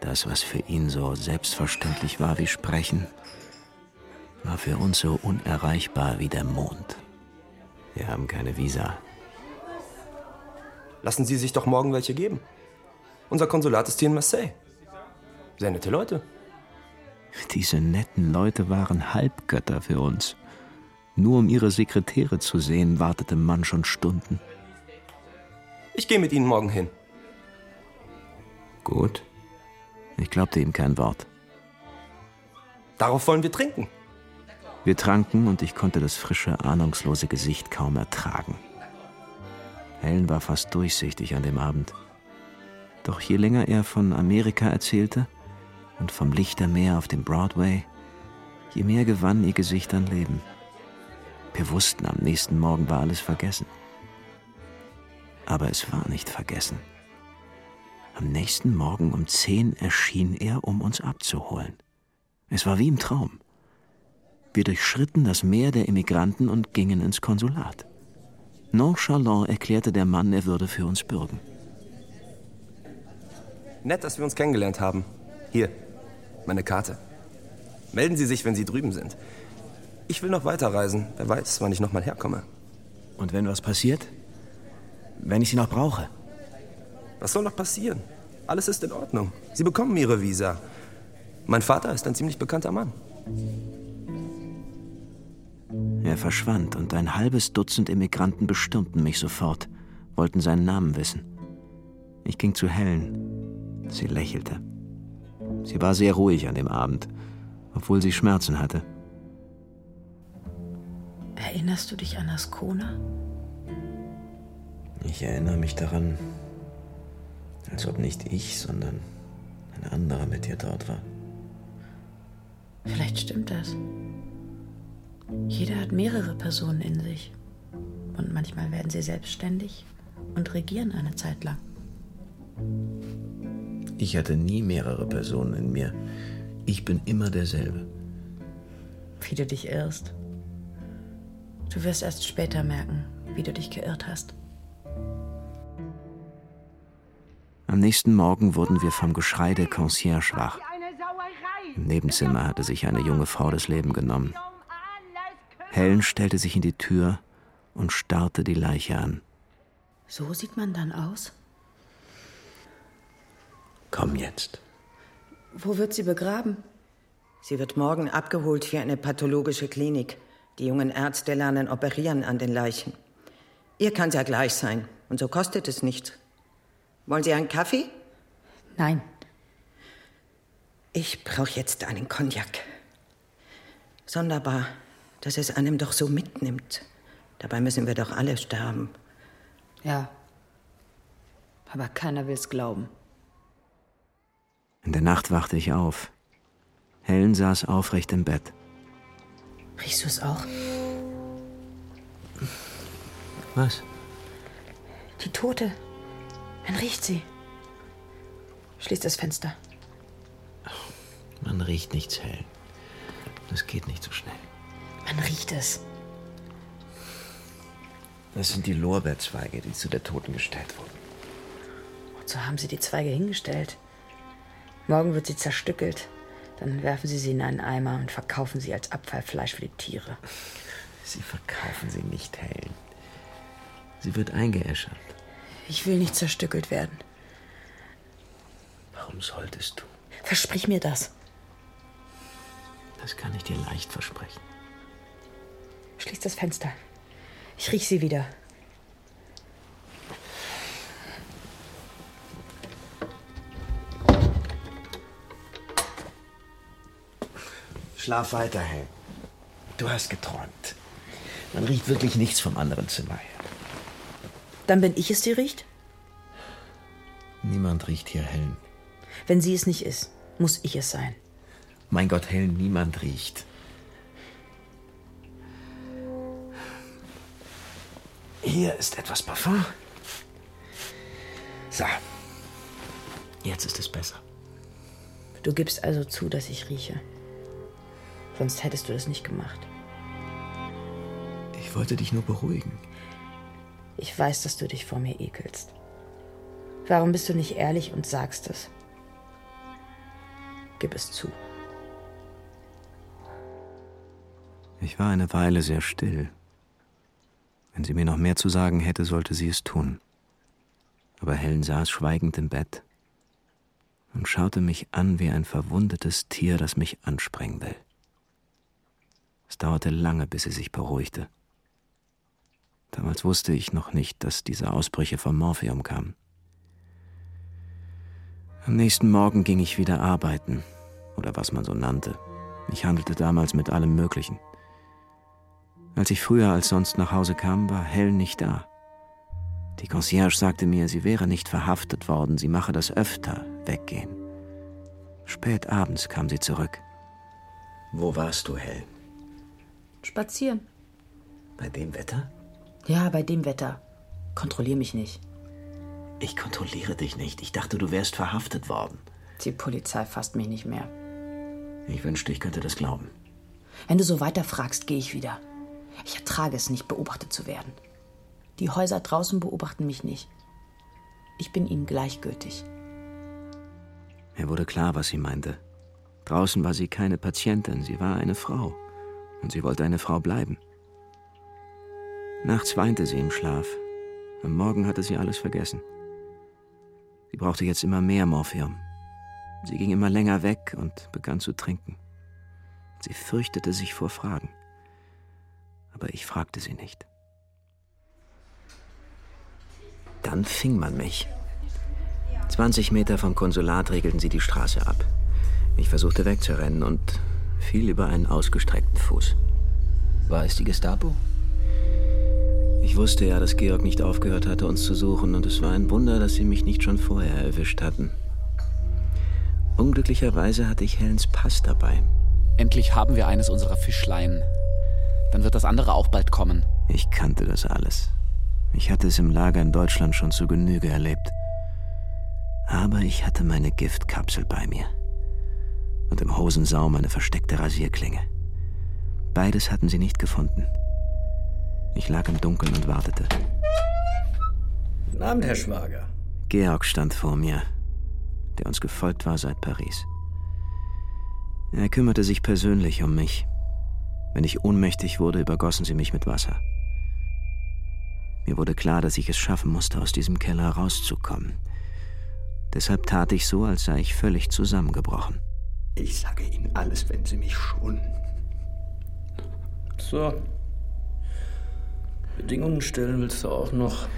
Das, was für ihn so selbstverständlich war wie Sprechen, war für uns so unerreichbar wie der Mond. Wir haben keine Visa. Lassen Sie sich doch morgen welche geben. Unser Konsulat ist hier in Marseille. Sehr nette Leute. Diese netten Leute waren Halbgötter für uns. Nur um ihre Sekretäre zu sehen, wartete man schon Stunden. Ich gehe mit Ihnen morgen hin. Gut. Ich glaubte ihm kein Wort. Darauf wollen wir trinken. Wir tranken und ich konnte das frische, ahnungslose Gesicht kaum ertragen. Helen war fast durchsichtig an dem Abend. Doch je länger er von Amerika erzählte und vom Lichtermeer auf dem Broadway, je mehr gewann ihr Gesicht an Leben. Wir wussten, am nächsten Morgen war alles vergessen. Aber es war nicht vergessen. Am nächsten Morgen um zehn erschien er, um uns abzuholen. Es war wie im Traum. Wir durchschritten das Meer der Immigranten und gingen ins Konsulat. Nonchalant erklärte der Mann, er würde für uns bürgen. Nett, dass wir uns kennengelernt haben. Hier, meine Karte. Melden Sie sich, wenn Sie drüben sind. Ich will noch weiterreisen. Wer weiß, wann ich noch mal herkomme. Und wenn was passiert? Wenn ich sie noch brauche? Was soll noch passieren? Alles ist in Ordnung. Sie bekommen Ihre Visa. Mein Vater ist ein ziemlich bekannter Mann. Er verschwand und ein halbes Dutzend Immigranten bestürmten mich sofort, wollten seinen Namen wissen. Ich ging zu Helen. Sie lächelte. Sie war sehr ruhig an dem Abend, obwohl sie Schmerzen hatte. Erinnerst du dich an Ascona? Ich erinnere mich daran, als ob nicht ich, sondern ein anderer mit dir dort war. Vielleicht stimmt das. Jeder hat mehrere Personen in sich. Und manchmal werden sie selbstständig und regieren eine Zeit lang. Ich hatte nie mehrere Personen in mir. Ich bin immer derselbe. Wie du dich irrst. Du wirst erst später merken, wie du dich geirrt hast. Am nächsten Morgen wurden wir vom Geschrei der Concierge wach. Im Nebenzimmer hatte sich eine junge Frau das Leben genommen. Helen stellte sich in die Tür und starrte die Leiche an. So sieht man dann aus? Komm jetzt. Wo wird sie begraben? Sie wird morgen abgeholt für eine pathologische Klinik. Die jungen Ärzte lernen operieren an den Leichen. Ihr kann's ja gleich sein. Und so kostet es nichts. Wollen Sie einen Kaffee? Nein. Ich brauche jetzt einen Cognac. Sonderbar, dass es einem doch so mitnimmt. Dabei müssen wir doch alle sterben. Ja. Aber keiner will's glauben. In der Nacht wachte ich auf. Helen saß aufrecht im Bett. Riechst du es auch? Was? Die Tote. Man riecht sie. Schließ das Fenster. Man riecht nichts, Helen. Das geht nicht so schnell. Man riecht es. Das sind die Lorbeerzweige, die zu der Toten gestellt wurden. So haben sie die Zweige hingestellt. Morgen wird sie zerstückelt. Dann werfen sie sie in einen Eimer und verkaufen sie als Abfallfleisch für die Tiere. Sie verkaufen sie nicht, Helen. Sie wird eingeäschert. Ich will nicht zerstückelt werden. Warum solltest du? Versprich mir das. Das kann ich dir leicht versprechen. Schließ das Fenster. Ich riech sie wieder. Schlaf weiter, Helen. Du hast geträumt. Man riecht wirklich nichts vom anderen Zimmer her. Dann bin ich es, die riecht? Niemand riecht hier Helen. Wenn sie es nicht ist, muss ich es sein. Mein Gott, Helen, niemand riecht. Hier ist etwas Parfum. So. Jetzt ist es besser. Du gibst also zu, dass ich rieche. Sonst hättest du das nicht gemacht. Ich wollte dich nur beruhigen. Ich weiß, dass du dich vor mir ekelst. Warum bist du nicht ehrlich und sagst es? Gib es zu. Ich war eine Weile sehr still. Wenn sie mir noch mehr zu sagen hätte, sollte sie es tun. Aber Helen saß schweigend im Bett und schaute mich an wie ein verwundetes Tier, das mich ansprengen will. Es dauerte lange, bis sie sich beruhigte. Damals wusste ich noch nicht, dass diese Ausbrüche vom Morphium kamen. Am nächsten Morgen ging ich wieder arbeiten, oder was man so nannte. Ich handelte damals mit allem Möglichen. Als ich früher als sonst nach Hause kam, war Helen nicht da. Die Concierge sagte mir, sie wäre nicht verhaftet worden, sie mache das öfter, weggehen. Spät abends kam sie zurück. Wo warst du, Helen? Spazieren. Bei dem Wetter? Ja, bei dem Wetter. Kontrollier mich nicht. Ich kontrolliere dich nicht. Ich dachte, du wärst verhaftet worden. Die Polizei fasst mich nicht mehr. Ich wünschte, ich könnte das glauben. Wenn du so weiter fragst, gehe ich wieder. Ich ertrage es nicht, beobachtet zu werden. Die Häuser draußen beobachten mich nicht. Ich bin ihnen gleichgültig. Mir wurde klar, was sie meinte. Draußen war sie keine Patientin, sie war eine Frau. Und sie wollte eine Frau bleiben. Nachts weinte sie im Schlaf. Am Morgen hatte sie alles vergessen. Sie brauchte jetzt immer mehr Morphium. Sie ging immer länger weg und begann zu trinken. Sie fürchtete sich vor Fragen. Aber ich fragte sie nicht. Dann fing man mich. 20 Meter vom Konsulat regelten sie die Straße ab. Ich versuchte wegzurennen und fiel über einen ausgestreckten Fuß. War es die Gestapo? Ich wusste ja, dass Georg nicht aufgehört hatte, uns zu suchen, und es war ein Wunder, dass sie mich nicht schon vorher erwischt hatten. Unglücklicherweise hatte ich Helens Pass dabei. Endlich haben wir eines unserer Fischlein. Dann wird das andere auch bald kommen. Ich kannte das alles. Ich hatte es im Lager in Deutschland schon zu Genüge erlebt. Aber ich hatte meine Giftkapsel bei mir. Und im Hosensaum eine versteckte Rasierklinge. Beides hatten sie nicht gefunden. Ich lag im Dunkeln und wartete. Guten Abend, Herr Schwager. Georg stand vor mir, der uns gefolgt war seit Paris. Er kümmerte sich persönlich um mich. Wenn ich ohnmächtig wurde, übergossen sie mich mit Wasser. Mir wurde klar, dass ich es schaffen musste, aus diesem Keller rauszukommen. Deshalb tat ich so, als sei ich völlig zusammengebrochen. Ich sage Ihnen alles, wenn Sie mich schonen. So. Bedingungen stellen willst du auch noch?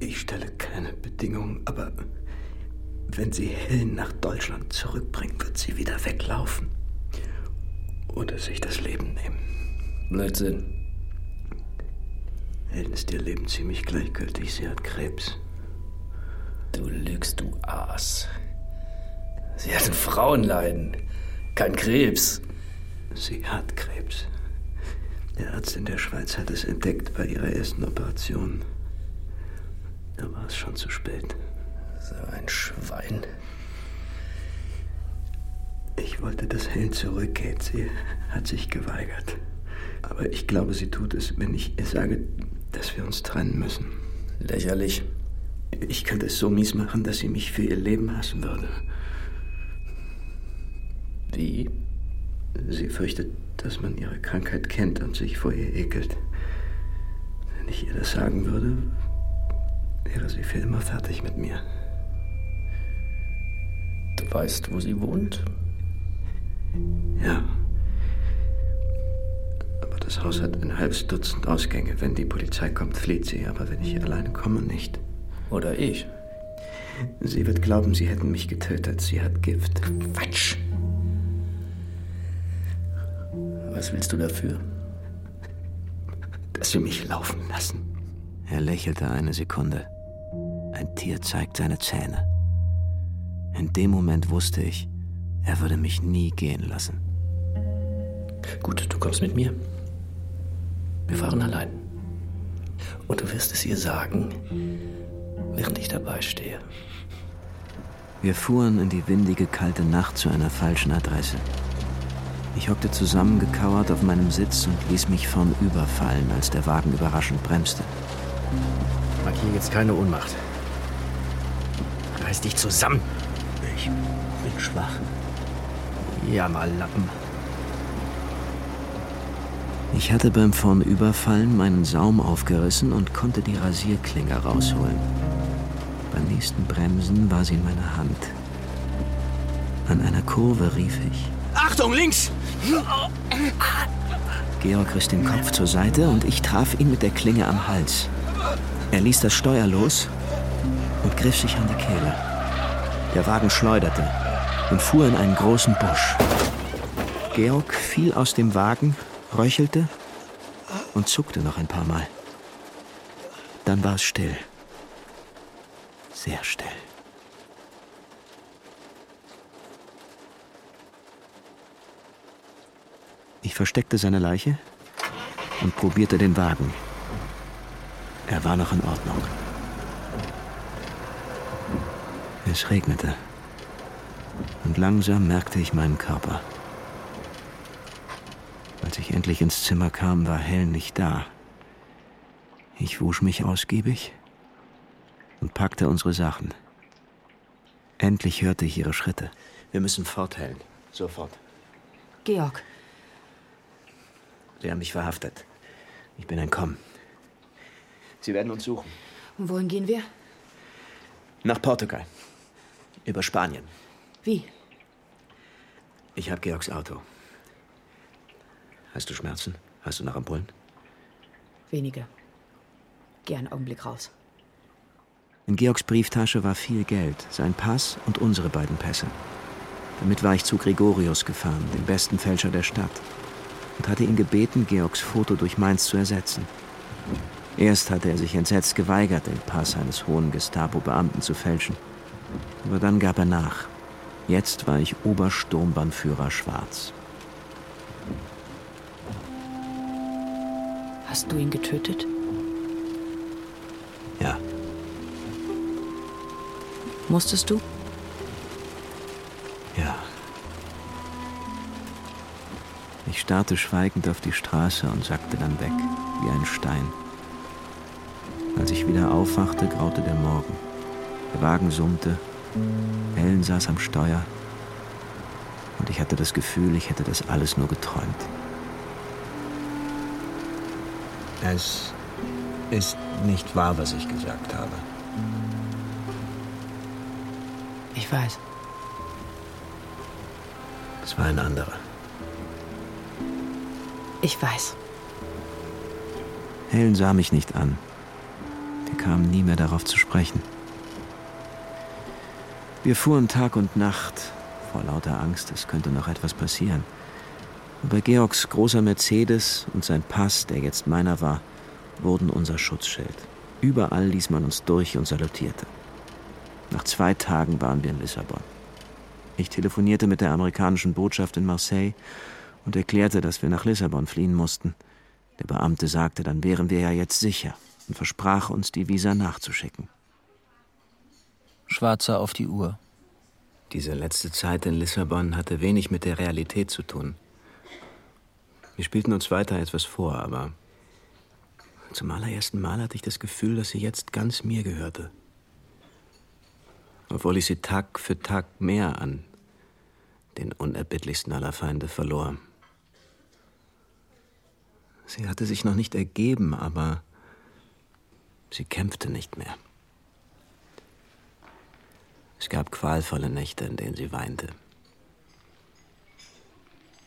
Ich, stelle keine Bedingungen, aber wenn Sie Helen nach Deutschland zurückbringen, wird sie wieder weglaufen. Oder sich das Leben nehmen. Blödsinn. Helen ist ihr Leben ziemlich gleichgültig. Sie hat Krebs. Du lügst, du Aas. Sie hat ein Frauenleiden, kein Krebs. Sie hat Krebs. Der Arzt in der Schweiz hat es entdeckt bei ihrer ersten Operation. Da war es schon zu spät. So ein Schwein. Ich wollte, dass Helen zurückgeht. Sie hat sich geweigert. Aber ich glaube, sie tut es, wenn ich ihr sage, dass wir uns trennen müssen. Lächerlich. Ich könnte es so mies machen, dass sie mich für ihr Leben hassen würde. Wie? Sie fürchtet, dass man ihre Krankheit kennt und sich vor ihr ekelt. Wenn ich ihr das sagen würde, wäre sie für immer fertig mit mir. Du weißt, wo sie wohnt? Ja. Aber das Haus hat ein halbes Dutzend Ausgänge. Wenn die Polizei kommt, flieht sie. Aber wenn ich alleine komme, nicht. Oder ich? Sie wird glauben, sie hätten mich getötet. Sie hat Gift. Quatsch! Was willst du dafür? Dass sie mich laufen lassen. Er lächelte eine Sekunde. Ein Tier zeigt seine Zähne. In dem Moment wusste ich, er würde mich nie gehen lassen. Gut, du kommst mit mir. Wir fahren allein. Und du wirst es ihr sagen, während ich dabei stehe. Wir fuhren in die windige, kalte Nacht zu einer falschen Adresse. Ich hockte zusammengekauert auf meinem Sitz und ließ mich vorn überfallen, als der Wagen überraschend bremste. Markier jetzt keine Ohnmacht. Reiß dich zusammen. Ich bin schwach. Ja, mal Lappen. Ich hatte beim Vornüberfallen meinen Saum aufgerissen und konnte die Rasierklinge rausholen. Beim nächsten Bremsen war sie in meiner Hand. An einer Kurve rief ich. Achtung, links! Georg riss den Kopf zur Seite und ich traf ihn mit der Klinge am Hals. Er ließ das Steuer los und griff sich an die Kehle. Der Wagen schleuderte und fuhr in einen großen Busch. Georg fiel aus dem Wagen, röchelte und zuckte noch ein paar Mal. Dann war es still. Sehr still. Ich versteckte seine Leiche und probierte den Wagen. Er war noch in Ordnung. Es regnete. Und langsam merkte ich meinen Körper. Als ich endlich ins Zimmer kam, war Helen nicht da. Ich wusch mich ausgiebig und packte unsere Sachen. Endlich hörte ich ihre Schritte. Wir müssen fort, Helen. Sofort. Georg. Sie haben mich verhaftet. Ich bin entkommen. Sie werden uns suchen. Und wohin gehen wir? Nach Portugal. Über Spanien. Wie? Ich habe Georgs Auto. Hast du Schmerzen? Hast du noch Ampullen? Wenige. Geh einen Augenblick raus. In Georgs Brieftasche war viel Geld, sein Pass und unsere beiden Pässe. Damit war ich zu Gregorius gefahren, dem besten Fälscher der Stadt, und hatte ihn gebeten, Georgs Foto durch meins zu ersetzen. Erst hatte er sich entsetzt geweigert, den Pass eines hohen Gestapo-Beamten zu fälschen. Aber dann gab er nach. Jetzt war ich Obersturmbannführer Schwarz. Hast du ihn getötet? Ja. Musstest du? Starrte schweigend auf die Straße und sackte dann weg, wie ein Stein. Als ich wieder aufwachte, graute der Morgen. Der Wagen summte, Helen saß am Steuer und ich hatte das Gefühl, ich hätte das alles nur geträumt. Es ist nicht wahr, was ich gesagt habe. Ich weiß. Es war ein anderer. Ich weiß. Helen sah mich nicht an. Wir kamen nie mehr darauf zu sprechen. Wir fuhren Tag und Nacht, vor lauter Angst, es könnte noch etwas passieren. Aber Georgs großer Mercedes und sein Pass, der jetzt meiner war, wurden unser Schutzschild. Überall ließ man uns durch und salutierte. Nach zwei Tagen waren wir in Lissabon. Ich telefonierte mit der amerikanischen Botschaft in Marseille und erklärte, dass wir nach Lissabon fliehen mussten. Der Beamte sagte, dann wären wir ja jetzt sicher und versprach uns, die Visa nachzuschicken. Schwarzer auf die Uhr. Diese letzte Zeit in Lissabon hatte wenig mit der Realität zu tun. Wir spielten uns weiter etwas vor, aber zum allerersten Mal hatte ich das Gefühl, dass sie jetzt ganz mir gehörte. Obwohl ich sie Tag für Tag mehr an den unerbittlichsten aller Feinde verlor. Sie hatte sich noch nicht ergeben, aber sie kämpfte nicht mehr. Es gab qualvolle Nächte, in denen sie weinte.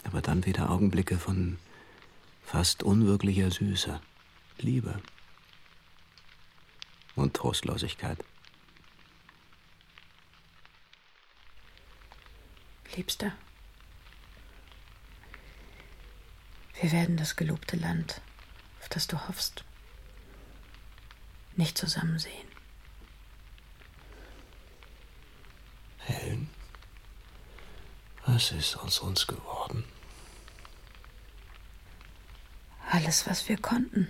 Aber dann wieder Augenblicke von fast unwirklicher Süße, Liebe und Trostlosigkeit. Liebster, wir werden das gelobte Land, auf das du hoffst, nicht zusammen sehen. Helen, was ist aus uns geworden? Alles, was wir konnten.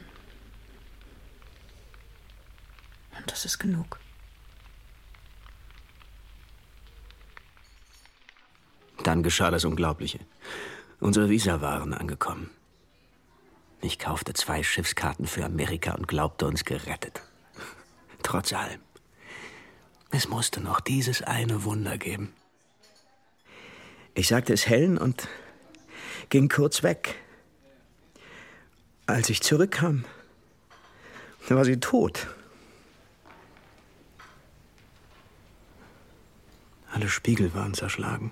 Und das ist genug. Dann geschah das Unglaubliche. Unsere Visa waren angekommen. Ich kaufte zwei Schiffskarten für Amerika und glaubte uns gerettet. Trotz allem. Es musste noch dieses eine Wunder geben. Ich sagte es Helen und ging kurz weg. Als ich zurückkam, war sie tot. Alle Spiegel waren zerschlagen.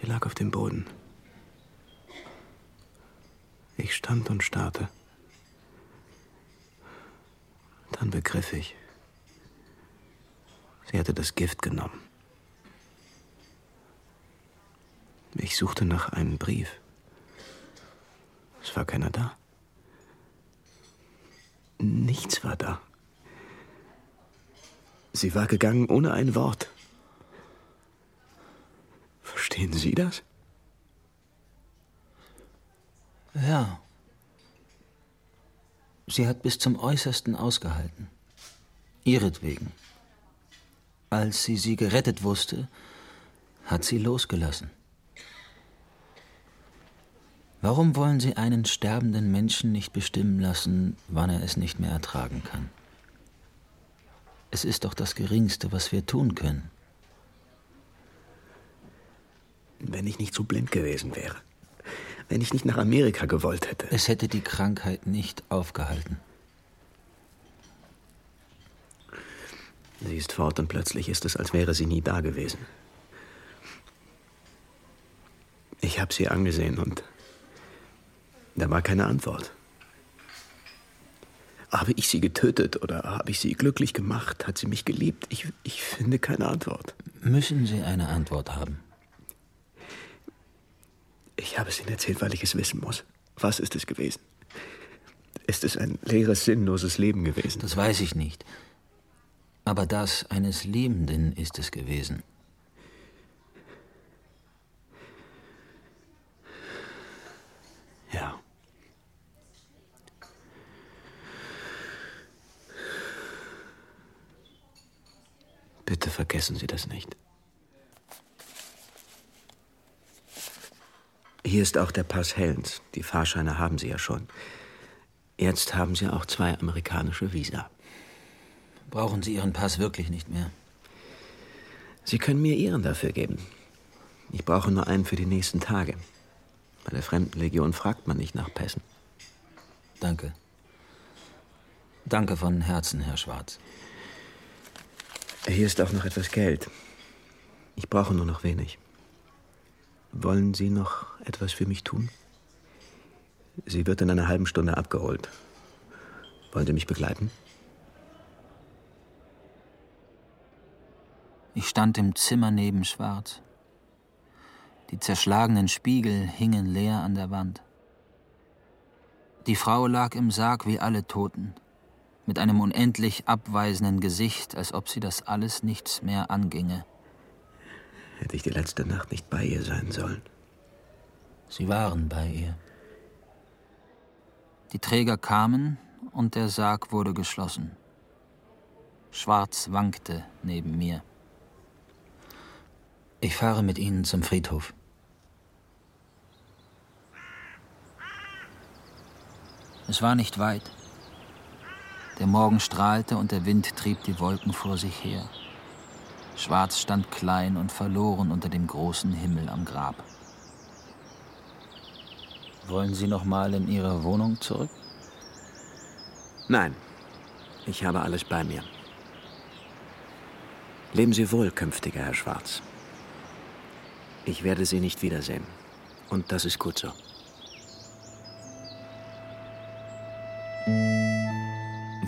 Sie lag auf dem Boden. Ich stand und starrte. Dann begriff ich. Sie hatte das Gift genommen. Ich suchte nach einem Brief. Es war keiner da. Nichts war da. Sie war gegangen ohne ein Wort. Verstehen Sie das? Ja. Sie hat bis zum Äußersten ausgehalten. Ihretwegen. Als sie sie gerettet wusste, hat sie losgelassen. Warum wollen Sie einen sterbenden Menschen nicht bestimmen lassen, wann er es nicht mehr ertragen kann? Es ist doch das Geringste, was wir tun können. Wenn ich nicht so blind gewesen wäre. Wenn ich nicht nach Amerika gewollt hätte. Es hätte die Krankheit nicht aufgehalten. Sie ist fort und plötzlich ist es, als wäre sie nie da gewesen. Ich habe sie angesehen und da war keine Antwort. Habe ich sie getötet oder habe ich sie glücklich gemacht? Hat sie mich geliebt? Ich, ich finde keine Antwort. Müssen Sie eine Antwort haben? Ich habe es Ihnen erzählt, weil ich es wissen muss. Was ist es gewesen? Ist es ein leeres, sinnloses Leben gewesen? Das weiß ich nicht. Aber das eines Liebenden ist es gewesen. Ja. Bitte vergessen Sie das nicht. Hier ist auch der Pass Helens. Die Fahrscheine haben Sie ja schon. Jetzt haben Sie auch zwei amerikanische Visa. Brauchen Sie Ihren Pass wirklich nicht mehr? Sie können mir Ihren dafür geben. Ich brauche nur einen für die nächsten Tage. Bei der Fremdenlegion fragt man nicht nach Pässen. Danke. Danke von Herzen, Herr Schwarz. Hier ist auch noch etwas Geld. Ich brauche nur noch wenig. Wollen Sie noch etwas für mich tun? Sie wird in einer halben Stunde abgeholt. Wollen Sie mich begleiten? Ich stand im Zimmer neben Schwarz. Die zerschlagenen Spiegel hingen leer an der Wand. Die Frau lag im Sarg wie alle Toten, mit einem unendlich abweisenden Gesicht, als ob sie das alles nichts mehr anginge. Hätte ich die letzte Nacht nicht bei ihr sein sollen. Sie waren bei ihr. Die Träger kamen und der Sarg wurde geschlossen. Schwarz wankte neben mir. Ich fahre mit Ihnen zum Friedhof. Es war nicht weit. Der Morgen strahlte und der Wind trieb die Wolken vor sich her. Schwarz stand klein und verloren unter dem großen Himmel am Grab. Wollen Sie noch mal in Ihre Wohnung zurück? Nein, ich habe alles bei mir. Leben Sie wohl, künftiger Herr Schwarz. Ich werde Sie nicht wiedersehen. Und das ist gut so.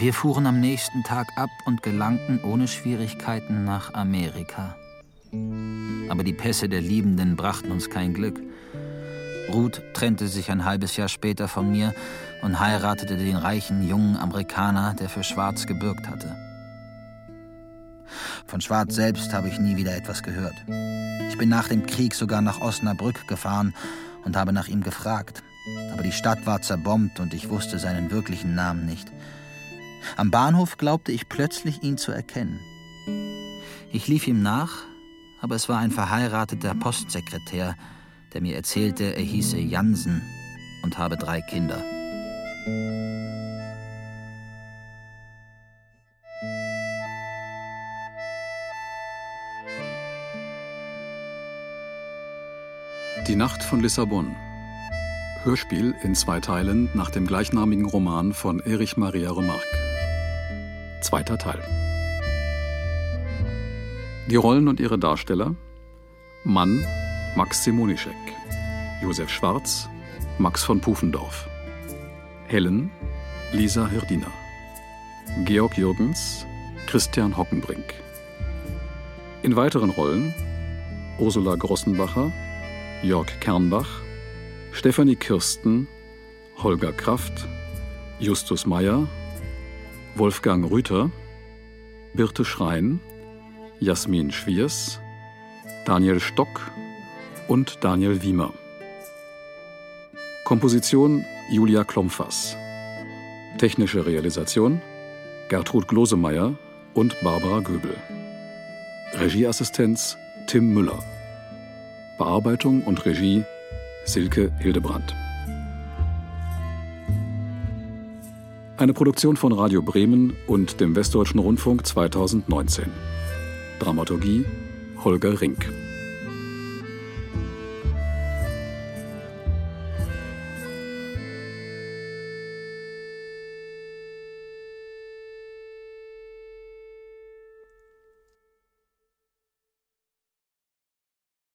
Wir fuhren am nächsten Tag ab und gelangten ohne Schwierigkeiten nach Amerika. Aber die Pässe der Liebenden brachten uns kein Glück. Ruth trennte sich ein halbes Jahr später von mir und heiratete den reichen jungen Amerikaner, der für Schwarz gebürgt hatte. Von Schwarz selbst habe ich nie wieder etwas gehört. Ich bin nach dem Krieg sogar nach Osnabrück gefahren und habe nach ihm gefragt. Aber die Stadt war zerbombt und ich wusste seinen wirklichen Namen nicht. Am Bahnhof glaubte ich plötzlich ihn zu erkennen. Ich lief ihm nach, aber es war ein verheirateter Postsekretär, der mir erzählte, er hieße Jansen und habe drei Kinder. Die Nacht von Lissabon. Hörspiel in zwei Teilen nach dem gleichnamigen Roman von Erich Maria Remarque. Zweiter Teil. Die Rollen und ihre Darsteller: Mann Max Simonischek, Josef Schwarz, Max von Pufendorf, Helen Lisa Hirdina, Georg Jürgens, Christian Hockenbrink. In weiteren Rollen Ursula Grossenbacher, Jörg Kernbach, Stefanie Kirsten, Holger Kraft, Justus Meyer, Wolfgang Rüther, Birte Schrein, Jasmin Schwiers, Daniel Stock und Daniel Wiemer. Komposition Julia Klompfers. Technische Realisation Gertrud Glosemeyer und Barbara Göbel. Regieassistenz Tim Müller. Bearbeitung und Regie Silke Hildebrandt. Eine Produktion von Radio Bremen und dem Westdeutschen Rundfunk 2019. Dramaturgie Holger Rink.